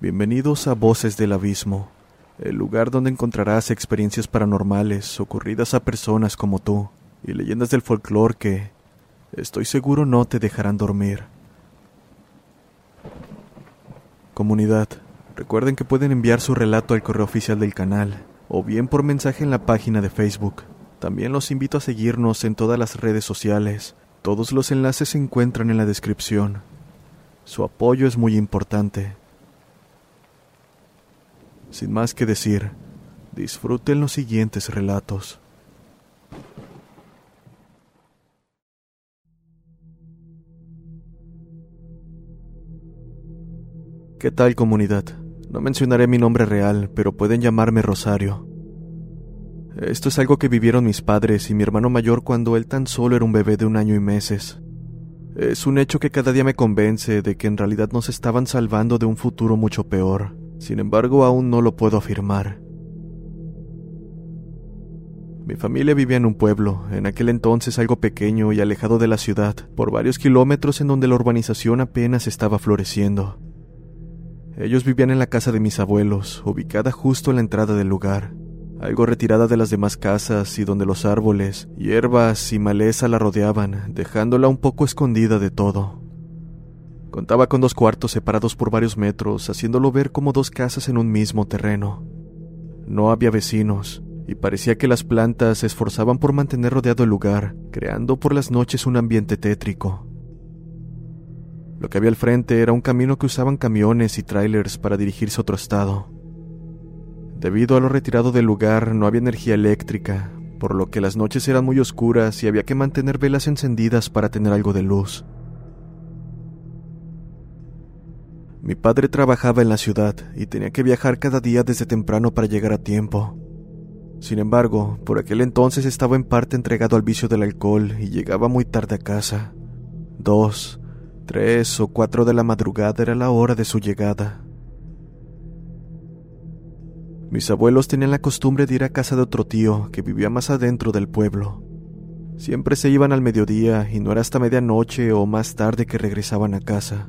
Bienvenidos a Voces del Abismo, el lugar donde encontrarás experiencias paranormales ocurridas a personas como tú y leyendas del folclore que, estoy seguro, no te dejarán dormir. Comunidad, recuerden que pueden enviar su relato al correo oficial del canal o bien por mensaje en la página de Facebook. También los invito a seguirnos en todas las redes sociales. Todos los enlaces se encuentran en la descripción. Su apoyo es muy importante. Sin más que decir, disfruten los siguientes relatos. ¿Qué tal comunidad? No mencionaré mi nombre real, pero pueden llamarme Rosario. Esto es algo que vivieron mis padres y mi hermano mayor cuando él tan solo era un bebé de un año y meses. Es un hecho que cada día me convence de que en realidad nos estaban salvando de un futuro mucho peor. Sin embargo, aún no lo puedo afirmar. Mi familia vivía en un pueblo, en aquel entonces algo pequeño y alejado de la ciudad, por varios kilómetros en donde la urbanización apenas estaba floreciendo. Ellos vivían en la casa de mis abuelos, ubicada justo en la entrada del lugar, algo retirada de las demás casas y donde los árboles, hierbas y maleza la rodeaban, dejándola un poco escondida de todo. Contaba con dos cuartos separados por varios metros, haciéndolo ver como dos casas en un mismo terreno. No había vecinos, y parecía que las plantas se esforzaban por mantener rodeado el lugar, creando por las noches un ambiente tétrico. Lo que había al frente era un camino que usaban camiones y trailers para dirigirse a otro estado. Debido a lo retirado del lugar no había energía eléctrica, por lo que las noches eran muy oscuras y había que mantener velas encendidas para tener algo de luz. Mi padre trabajaba en la ciudad y tenía que viajar cada día desde temprano para llegar a tiempo. Sin embargo, por aquel entonces estaba en parte entregado al vicio del alcohol y llegaba muy tarde a casa. Dos, tres o cuatro de la madrugada era la hora de su llegada. Mis abuelos tenían la costumbre de ir a casa de otro tío que vivía más adentro del pueblo. Siempre se iban al mediodía y no era hasta medianoche o más tarde que regresaban a casa.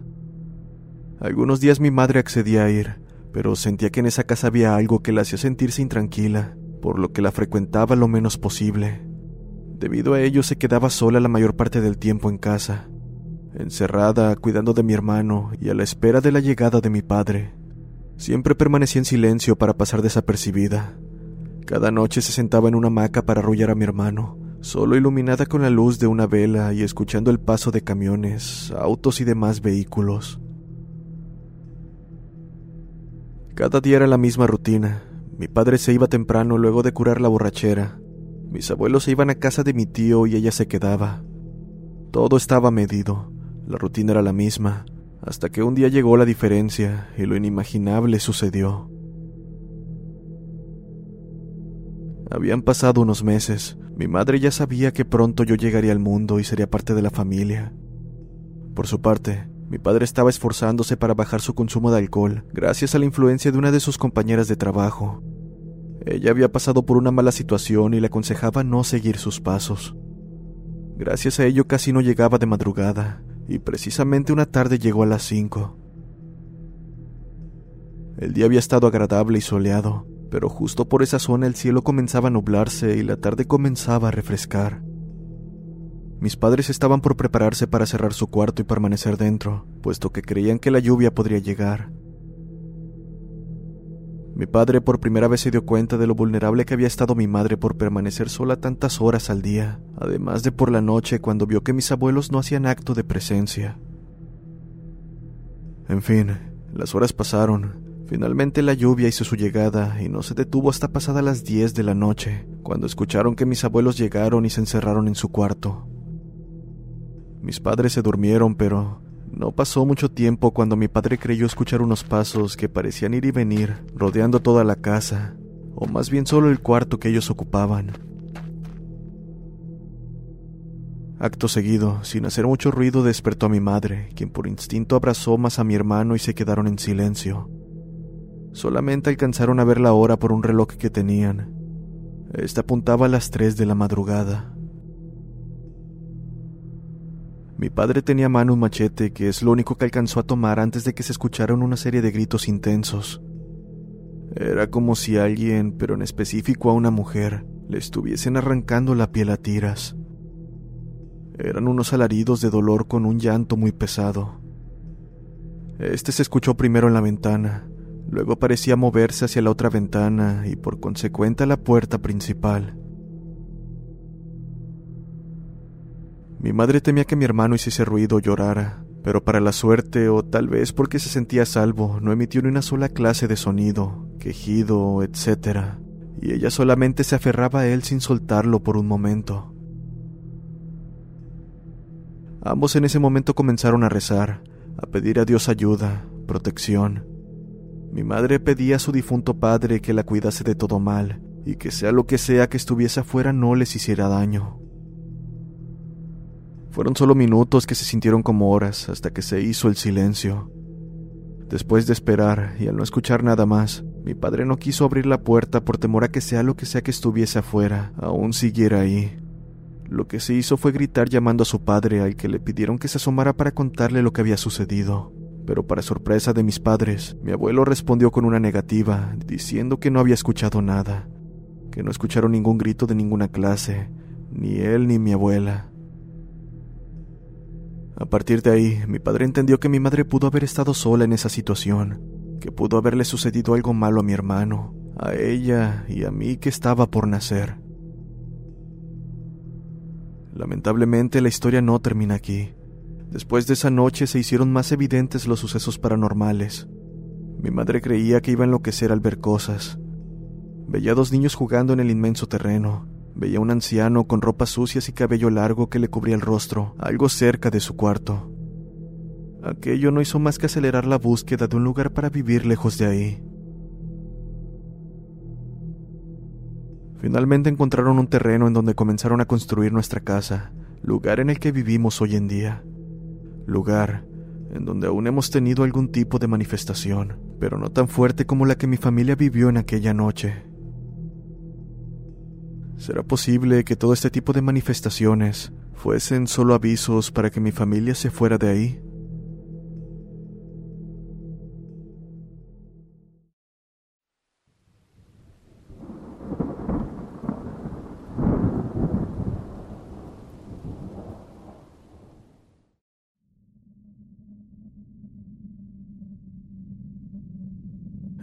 Algunos días mi madre accedía a ir, pero sentía que en esa casa había algo que la hacía sentirse intranquila, por lo que la frecuentaba lo menos posible. Debido a ello se quedaba sola la mayor parte del tiempo en casa, encerrada, cuidando de mi hermano y a la espera de la llegada de mi padre. Siempre permanecía en silencio para pasar desapercibida. Cada noche se sentaba en una hamaca para arrullar a mi hermano, solo iluminada con la luz de una vela y escuchando el paso de camiones, autos y demás vehículos. Cada día era la misma rutina. Mi padre se iba temprano luego de curar la borrachera. Mis abuelos se iban a casa de mi tío y ella se quedaba. Todo estaba medido. La rutina era la misma, hasta que un día llegó la diferencia y lo inimaginable sucedió. Habían pasado unos meses. Mi madre ya sabía que pronto yo llegaría al mundo y sería parte de la familia. Por su parte, mi padre estaba esforzándose para bajar su consumo de alcohol, gracias a la influencia de una de sus compañeras de trabajo. Ella había pasado por una mala situación y le aconsejaba no seguir sus pasos. Gracias a ello casi no llegaba de madrugada, y precisamente una tarde llegó a las cinco. El día había estado agradable y soleado, pero justo por esa zona el cielo comenzaba a nublarse y la tarde comenzaba a refrescar. Mis padres estaban por prepararse para cerrar su cuarto y permanecer dentro, puesto que creían que la lluvia podría llegar. Mi padre por primera vez se dio cuenta de lo vulnerable que había estado mi madre por permanecer sola tantas horas al día, además de por la noche cuando vio que mis abuelos no hacían acto de presencia. En fin, las horas pasaron. Finalmente la lluvia hizo su llegada y no se detuvo hasta pasadas las 10 de la noche, cuando escucharon que mis abuelos llegaron y se encerraron en su cuarto. Mis padres se durmieron, pero no pasó mucho tiempo cuando mi padre creyó escuchar unos pasos que parecían ir y venir, rodeando toda la casa, o más bien solo el cuarto que ellos ocupaban. Acto seguido, sin hacer mucho ruido, despertó a mi madre, quien por instinto abrazó más a mi hermano y se quedaron en silencio. Solamente alcanzaron a ver la hora por un reloj que tenían. Esta apuntaba a las tres de la madrugada. Mi padre tenía a mano un machete que es lo único que alcanzó a tomar antes de que se escucharan una serie de gritos intensos. Era como si alguien, pero en específico a una mujer, le estuviesen arrancando la piel a tiras. Eran unos alaridos de dolor con un llanto muy pesado. Este se escuchó primero en la ventana, luego parecía moverse hacia la otra ventana y por consecuente a la puerta principal. Mi madre temía que mi hermano hiciese ruido o llorara, pero para la suerte, o tal vez porque se sentía salvo, no emitió ni una sola clase de sonido, quejido, etc. Y ella solamente se aferraba a él sin soltarlo por un momento. Ambos en ese momento comenzaron a rezar, a pedir a Dios ayuda, protección. Mi madre pedía a su difunto padre que la cuidase de todo mal y que sea lo que sea que estuviese afuera no les hiciera daño. Fueron solo minutos que se sintieron como horas hasta que se hizo el silencio. Después de esperar y al no escuchar nada más, mi padre no quiso abrir la puerta por temor a que sea lo que sea que estuviese afuera, aún siguiera ahí. Lo que se hizo fue gritar llamando a su padre al que le pidieron que se asomara para contarle lo que había sucedido. Pero para sorpresa de mis padres, mi abuelo respondió con una negativa, diciendo que no había escuchado nada, que no escucharon ningún grito de ninguna clase, ni él ni mi abuela. A partir de ahí, mi padre entendió que mi madre pudo haber estado sola en esa situación, que pudo haberle sucedido algo malo a mi hermano, a ella y a mí que estaba por nacer. Lamentablemente la historia no termina aquí. Después de esa noche se hicieron más evidentes los sucesos paranormales. Mi madre creía que iba a enloquecer al ver cosas. Veía a dos niños jugando en el inmenso terreno, Veía a un anciano con ropas sucias y cabello largo que le cubría el rostro, algo cerca de su cuarto. Aquello no hizo más que acelerar la búsqueda de un lugar para vivir lejos de ahí. Finalmente encontraron un terreno en donde comenzaron a construir nuestra casa, lugar en el que vivimos hoy en día. Lugar en donde aún hemos tenido algún tipo de manifestación, pero no tan fuerte como la que mi familia vivió en aquella noche. ¿Será posible que todo este tipo de manifestaciones fuesen solo avisos para que mi familia se fuera de ahí?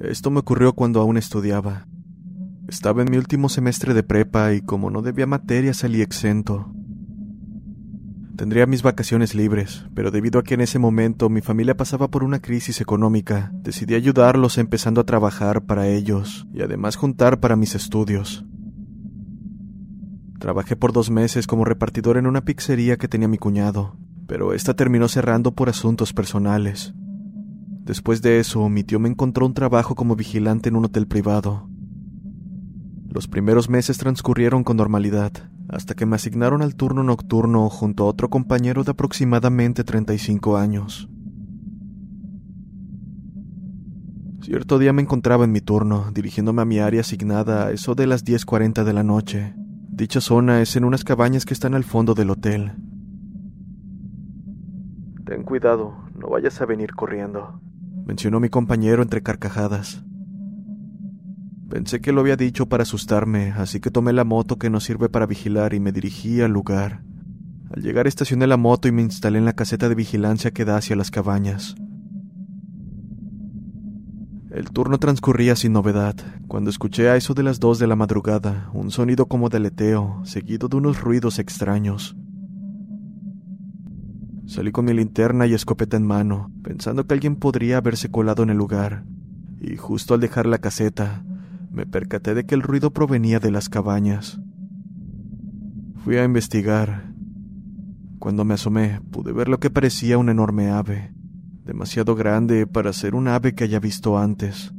Esto me ocurrió cuando aún estudiaba. Estaba en mi último semestre de prepa y como no debía materia salí exento. Tendría mis vacaciones libres, pero debido a que en ese momento mi familia pasaba por una crisis económica, decidí ayudarlos empezando a trabajar para ellos y además juntar para mis estudios. Trabajé por dos meses como repartidor en una pizzería que tenía mi cuñado, pero esta terminó cerrando por asuntos personales. Después de eso, mi tío me encontró un trabajo como vigilante en un hotel privado, los primeros meses transcurrieron con normalidad, hasta que me asignaron al turno nocturno junto a otro compañero de aproximadamente 35 años. Cierto día me encontraba en mi turno, dirigiéndome a mi área asignada a eso de las 10.40 de la noche. Dicha zona es en unas cabañas que están al fondo del hotel. Ten cuidado, no vayas a venir corriendo, mencionó mi compañero entre carcajadas. Pensé que lo había dicho para asustarme, así que tomé la moto que nos sirve para vigilar y me dirigí al lugar. Al llegar estacioné la moto y me instalé en la caseta de vigilancia que da hacia las cabañas. El turno transcurría sin novedad, cuando escuché a eso de las dos de la madrugada un sonido como de aleteo, seguido de unos ruidos extraños. Salí con mi linterna y escopeta en mano, pensando que alguien podría haberse colado en el lugar, y justo al dejar la caseta, me percaté de que el ruido provenía de las cabañas. Fui a investigar. Cuando me asomé, pude ver lo que parecía una enorme ave, demasiado grande para ser un ave que haya visto antes.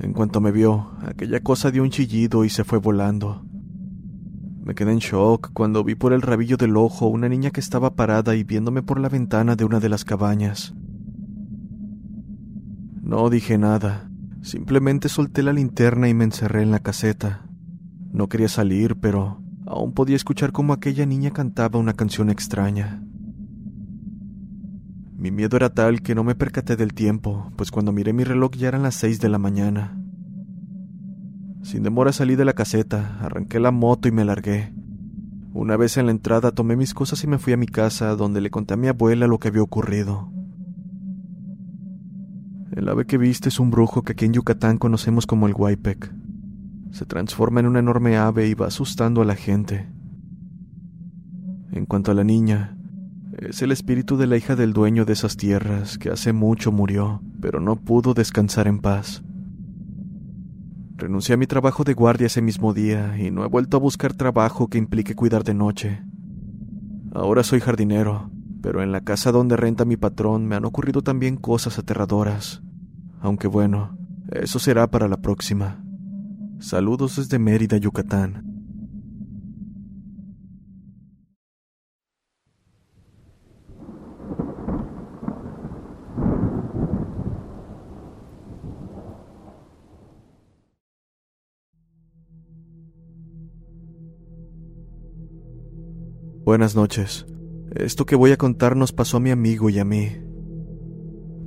En cuanto me vio, aquella cosa dio un chillido y se fue volando. Me quedé en shock cuando vi por el rabillo del ojo una niña que estaba parada y viéndome por la ventana de una de las cabañas. No dije nada, simplemente solté la linterna y me encerré en la caseta. No quería salir, pero aún podía escuchar cómo aquella niña cantaba una canción extraña. Mi miedo era tal que no me percaté del tiempo, pues cuando miré mi reloj ya eran las seis de la mañana. Sin demora salí de la caseta, arranqué la moto y me largué. Una vez en la entrada tomé mis cosas y me fui a mi casa, donde le conté a mi abuela lo que había ocurrido. El ave que viste es un brujo que aquí en Yucatán conocemos como el Huaypec. Se transforma en una enorme ave y va asustando a la gente. En cuanto a la niña, es el espíritu de la hija del dueño de esas tierras que hace mucho murió, pero no pudo descansar en paz. Renuncié a mi trabajo de guardia ese mismo día y no he vuelto a buscar trabajo que implique cuidar de noche. Ahora soy jardinero, pero en la casa donde renta mi patrón me han ocurrido también cosas aterradoras. Aunque bueno, eso será para la próxima. Saludos desde Mérida, Yucatán. Buenas noches. Esto que voy a contar nos pasó a mi amigo y a mí.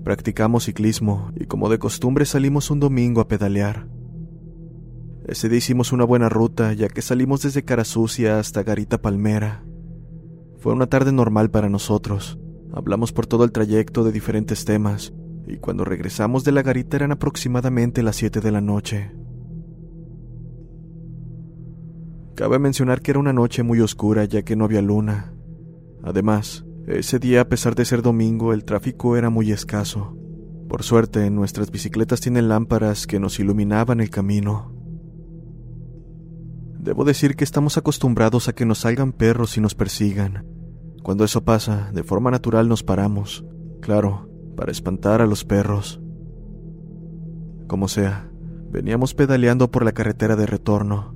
Practicamos ciclismo y como de costumbre salimos un domingo a pedalear. Ese día hicimos una buena ruta ya que salimos desde Cara Sucia hasta Garita Palmera. Fue una tarde normal para nosotros. Hablamos por todo el trayecto de diferentes temas y cuando regresamos de la garita eran aproximadamente las 7 de la noche. Cabe mencionar que era una noche muy oscura ya que no había luna. Además, ese día a pesar de ser domingo el tráfico era muy escaso. Por suerte, nuestras bicicletas tienen lámparas que nos iluminaban el camino. Debo decir que estamos acostumbrados a que nos salgan perros y nos persigan. Cuando eso pasa, de forma natural nos paramos, claro, para espantar a los perros. Como sea, veníamos pedaleando por la carretera de retorno,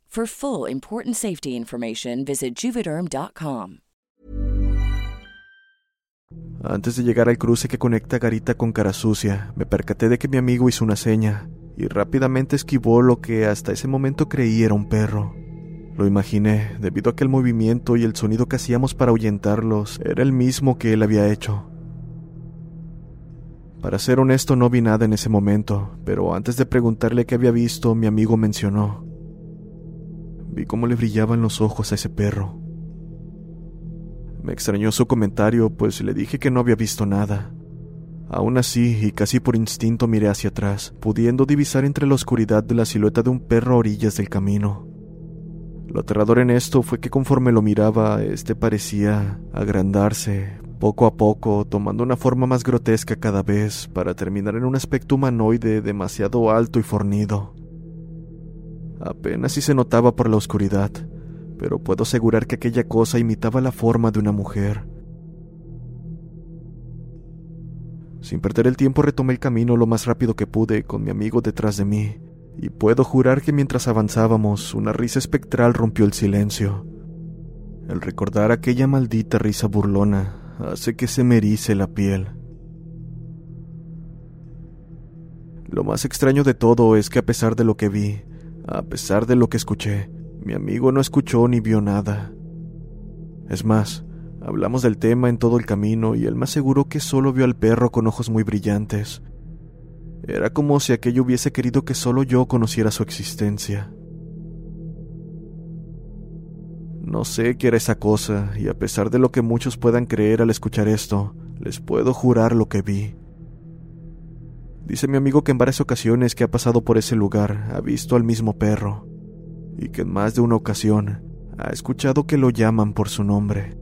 For full important safety information, visit juvederm.com. Antes de llegar al cruce que conecta Garita con Cara Sucia, me percaté de que mi amigo hizo una seña y rápidamente esquivó lo que hasta ese momento creí era un perro. Lo imaginé, debido a que el movimiento y el sonido que hacíamos para ahuyentarlos era el mismo que él había hecho. Para ser honesto no vi nada en ese momento, pero antes de preguntarle qué había visto, mi amigo mencionó. Vi cómo le brillaban los ojos a ese perro. Me extrañó su comentario, pues le dije que no había visto nada. Aún así, y casi por instinto miré hacia atrás, pudiendo divisar entre la oscuridad de la silueta de un perro a orillas del camino. Lo aterrador en esto fue que conforme lo miraba, este parecía agrandarse, poco a poco, tomando una forma más grotesca cada vez, para terminar en un aspecto humanoide demasiado alto y fornido. Apenas si se notaba por la oscuridad, pero puedo asegurar que aquella cosa imitaba la forma de una mujer. Sin perder el tiempo retomé el camino lo más rápido que pude con mi amigo detrás de mí, y puedo jurar que mientras avanzábamos una risa espectral rompió el silencio. El recordar aquella maldita risa burlona hace que se me erice la piel. Lo más extraño de todo es que a pesar de lo que vi, a pesar de lo que escuché, mi amigo no escuchó ni vio nada. Es más, hablamos del tema en todo el camino y él me aseguró que solo vio al perro con ojos muy brillantes. Era como si aquello hubiese querido que solo yo conociera su existencia. No sé qué era esa cosa, y a pesar de lo que muchos puedan creer al escuchar esto, les puedo jurar lo que vi. Dice mi amigo que en varias ocasiones que ha pasado por ese lugar ha visto al mismo perro, y que en más de una ocasión ha escuchado que lo llaman por su nombre.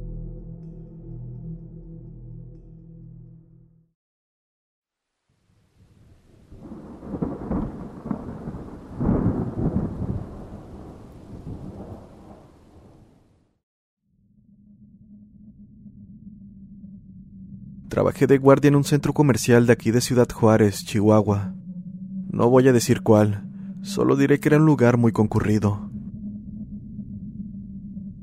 Trabajé de guardia en un centro comercial de aquí de Ciudad Juárez, Chihuahua. No voy a decir cuál, solo diré que era un lugar muy concurrido.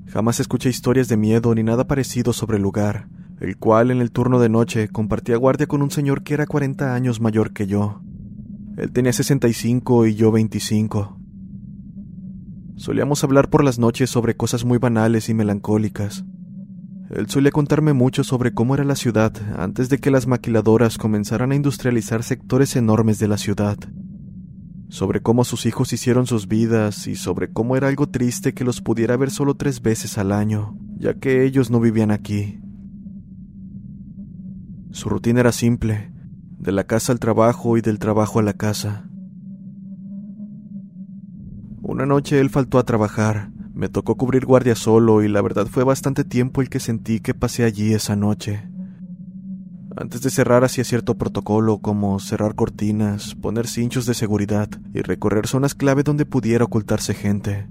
Jamás escuché historias de miedo ni nada parecido sobre el lugar, el cual en el turno de noche compartía guardia con un señor que era 40 años mayor que yo. Él tenía 65 y yo 25. Solíamos hablar por las noches sobre cosas muy banales y melancólicas, él solía contarme mucho sobre cómo era la ciudad antes de que las maquiladoras comenzaran a industrializar sectores enormes de la ciudad, sobre cómo sus hijos hicieron sus vidas y sobre cómo era algo triste que los pudiera ver solo tres veces al año, ya que ellos no vivían aquí. Su rutina era simple, de la casa al trabajo y del trabajo a la casa. Una noche él faltó a trabajar, me tocó cubrir guardia solo y la verdad fue bastante tiempo el que sentí que pasé allí esa noche. Antes de cerrar hacía cierto protocolo como cerrar cortinas, poner cinchos de seguridad y recorrer zonas clave donde pudiera ocultarse gente.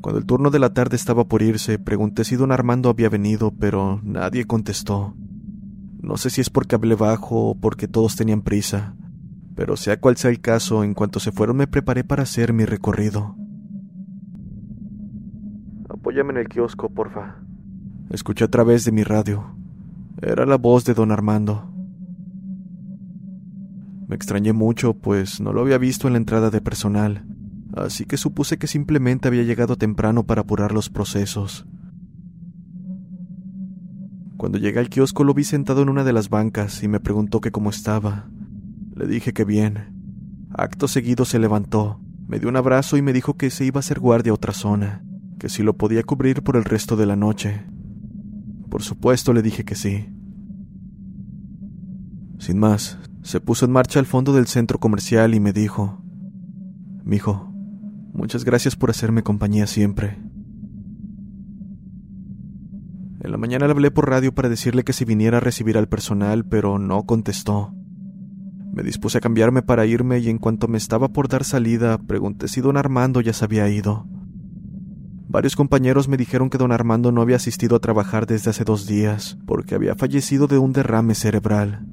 Cuando el turno de la tarde estaba por irse, pregunté si don Armando había venido, pero nadie contestó. No sé si es porque hablé bajo o porque todos tenían prisa, pero sea cual sea el caso, en cuanto se fueron me preparé para hacer mi recorrido. Apóyame en el kiosco, porfa. Escuché a través de mi radio. Era la voz de don Armando. Me extrañé mucho, pues no lo había visto en la entrada de personal, así que supuse que simplemente había llegado temprano para apurar los procesos. Cuando llegué al kiosco lo vi sentado en una de las bancas y me preguntó que cómo estaba. Le dije que bien. Acto seguido se levantó, me dio un abrazo y me dijo que se iba a hacer guardia a otra zona, que si lo podía cubrir por el resto de la noche. Por supuesto le dije que sí. Sin más, se puso en marcha al fondo del centro comercial y me dijo, Mijo, muchas gracias por hacerme compañía siempre. En la mañana le hablé por radio para decirle que si viniera a recibir al personal, pero no contestó. Me dispuse a cambiarme para irme y en cuanto me estaba por dar salida, pregunté si don Armando ya se había ido. Varios compañeros me dijeron que don Armando no había asistido a trabajar desde hace dos días, porque había fallecido de un derrame cerebral.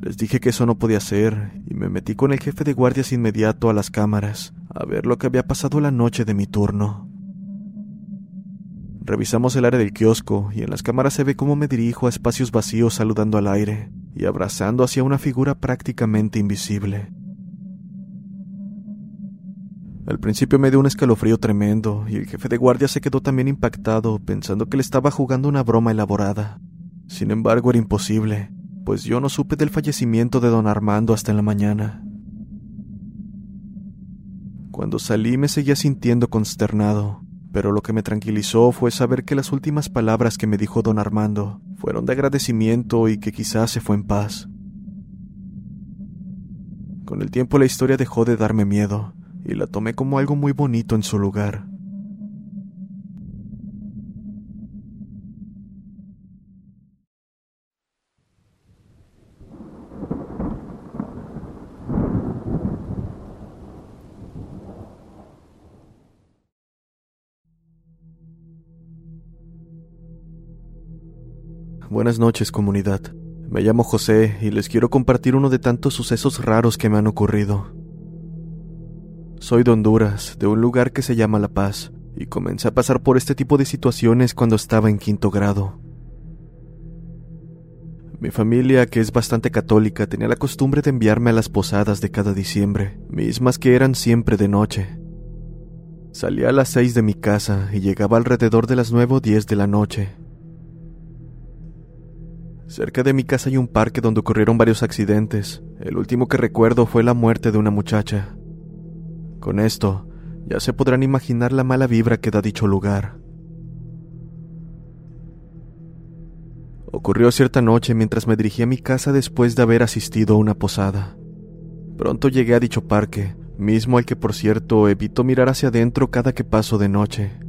Les dije que eso no podía ser, y me metí con el jefe de guardias inmediato a las cámaras, a ver lo que había pasado la noche de mi turno. Revisamos el área del kiosco, y en las cámaras se ve cómo me dirijo a espacios vacíos saludando al aire, y abrazando hacia una figura prácticamente invisible. Al principio me dio un escalofrío tremendo y el jefe de guardia se quedó también impactado pensando que le estaba jugando una broma elaborada. Sin embargo, era imposible, pues yo no supe del fallecimiento de don Armando hasta en la mañana. Cuando salí me seguía sintiendo consternado, pero lo que me tranquilizó fue saber que las últimas palabras que me dijo don Armando fueron de agradecimiento y que quizás se fue en paz. Con el tiempo la historia dejó de darme miedo y la tomé como algo muy bonito en su lugar. Buenas noches, comunidad. Me llamo José y les quiero compartir uno de tantos sucesos raros que me han ocurrido. Soy de Honduras, de un lugar que se llama La Paz, y comencé a pasar por este tipo de situaciones cuando estaba en quinto grado. Mi familia, que es bastante católica, tenía la costumbre de enviarme a las posadas de cada diciembre, mismas que eran siempre de noche. Salía a las seis de mi casa y llegaba alrededor de las nueve o diez de la noche, Cerca de mi casa hay un parque donde ocurrieron varios accidentes. El último que recuerdo fue la muerte de una muchacha. Con esto, ya se podrán imaginar la mala vibra que da dicho lugar. Ocurrió cierta noche mientras me dirigía a mi casa después de haber asistido a una posada. Pronto llegué a dicho parque, mismo al que por cierto evito mirar hacia adentro cada que paso de noche.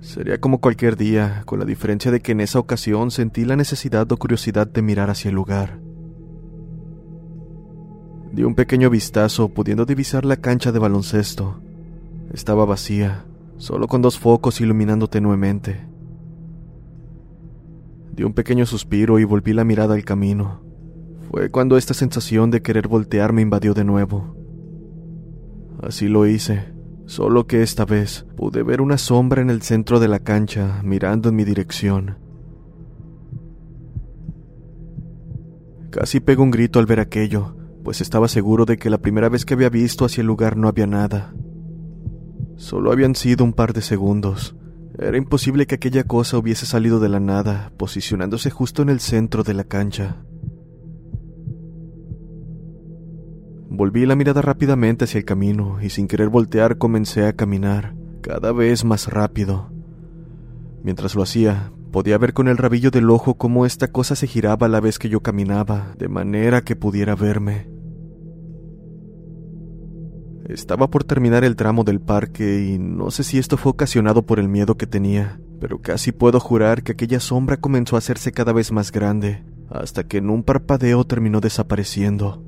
Sería como cualquier día, con la diferencia de que en esa ocasión sentí la necesidad o curiosidad de mirar hacia el lugar. Di un pequeño vistazo, pudiendo divisar la cancha de baloncesto. Estaba vacía, solo con dos focos iluminando tenuemente. Di un pequeño suspiro y volví la mirada al camino. Fue cuando esta sensación de querer voltear me invadió de nuevo. Así lo hice solo que esta vez pude ver una sombra en el centro de la cancha mirando en mi dirección. Casi pego un grito al ver aquello, pues estaba seguro de que la primera vez que había visto hacia el lugar no había nada. Solo habían sido un par de segundos. Era imposible que aquella cosa hubiese salido de la nada, posicionándose justo en el centro de la cancha. Volví la mirada rápidamente hacia el camino y sin querer voltear comencé a caminar, cada vez más rápido. Mientras lo hacía, podía ver con el rabillo del ojo cómo esta cosa se giraba a la vez que yo caminaba, de manera que pudiera verme. Estaba por terminar el tramo del parque y no sé si esto fue ocasionado por el miedo que tenía, pero casi puedo jurar que aquella sombra comenzó a hacerse cada vez más grande, hasta que en un parpadeo terminó desapareciendo.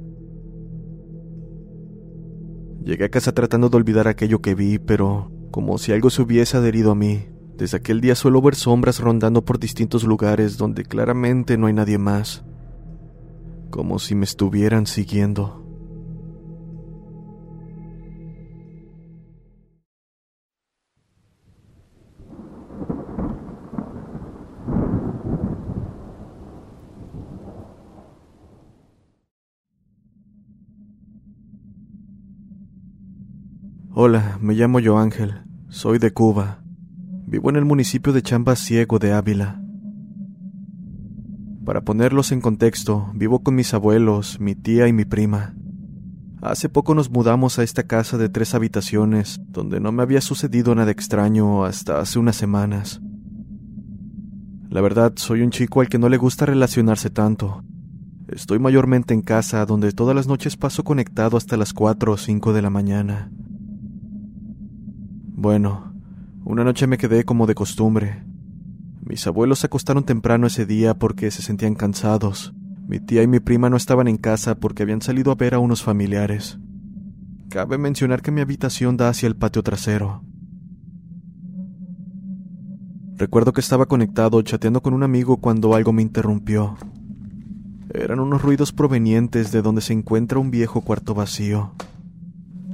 Llegué a casa tratando de olvidar aquello que vi, pero como si algo se hubiese adherido a mí. Desde aquel día suelo ver sombras rondando por distintos lugares donde claramente no hay nadie más. Como si me estuvieran siguiendo. Hola, me llamo Ángel, soy de Cuba. Vivo en el municipio de Chamba Ciego de Ávila. Para ponerlos en contexto, vivo con mis abuelos, mi tía y mi prima. Hace poco nos mudamos a esta casa de tres habitaciones, donde no me había sucedido nada extraño hasta hace unas semanas. La verdad, soy un chico al que no le gusta relacionarse tanto. Estoy mayormente en casa, donde todas las noches paso conectado hasta las 4 o 5 de la mañana. Bueno, una noche me quedé como de costumbre. Mis abuelos se acostaron temprano ese día porque se sentían cansados. Mi tía y mi prima no estaban en casa porque habían salido a ver a unos familiares. Cabe mencionar que mi habitación da hacia el patio trasero. Recuerdo que estaba conectado chateando con un amigo cuando algo me interrumpió. Eran unos ruidos provenientes de donde se encuentra un viejo cuarto vacío.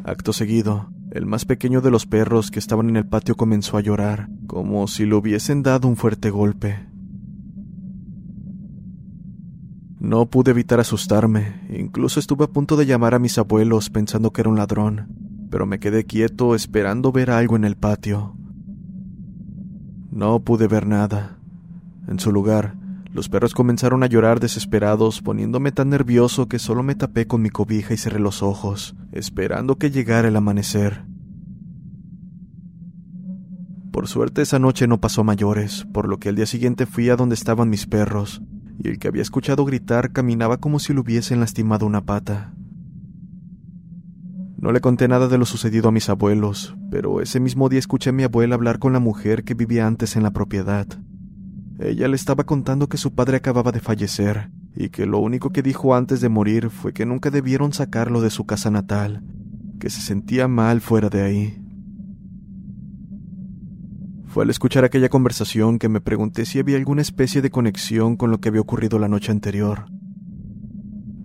Acto seguido, el más pequeño de los perros que estaban en el patio comenzó a llorar, como si le hubiesen dado un fuerte golpe. No pude evitar asustarme, incluso estuve a punto de llamar a mis abuelos pensando que era un ladrón, pero me quedé quieto esperando ver algo en el patio. No pude ver nada. En su lugar, los perros comenzaron a llorar desesperados, poniéndome tan nervioso que solo me tapé con mi cobija y cerré los ojos, esperando que llegara el amanecer. Por suerte esa noche no pasó mayores, por lo que al día siguiente fui a donde estaban mis perros, y el que había escuchado gritar caminaba como si le hubiesen lastimado una pata. No le conté nada de lo sucedido a mis abuelos, pero ese mismo día escuché a mi abuela hablar con la mujer que vivía antes en la propiedad. Ella le estaba contando que su padre acababa de fallecer y que lo único que dijo antes de morir fue que nunca debieron sacarlo de su casa natal, que se sentía mal fuera de ahí. Fue al escuchar aquella conversación que me pregunté si había alguna especie de conexión con lo que había ocurrido la noche anterior.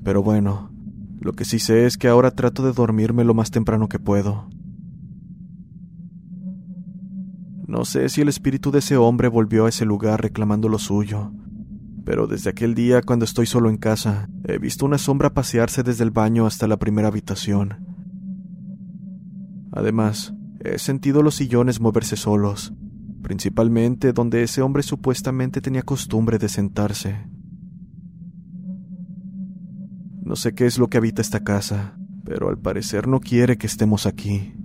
Pero bueno, lo que sí sé es que ahora trato de dormirme lo más temprano que puedo. No sé si el espíritu de ese hombre volvió a ese lugar reclamando lo suyo, pero desde aquel día cuando estoy solo en casa, he visto una sombra pasearse desde el baño hasta la primera habitación. Además, he sentido los sillones moverse solos, principalmente donde ese hombre supuestamente tenía costumbre de sentarse. No sé qué es lo que habita esta casa, pero al parecer no quiere que estemos aquí.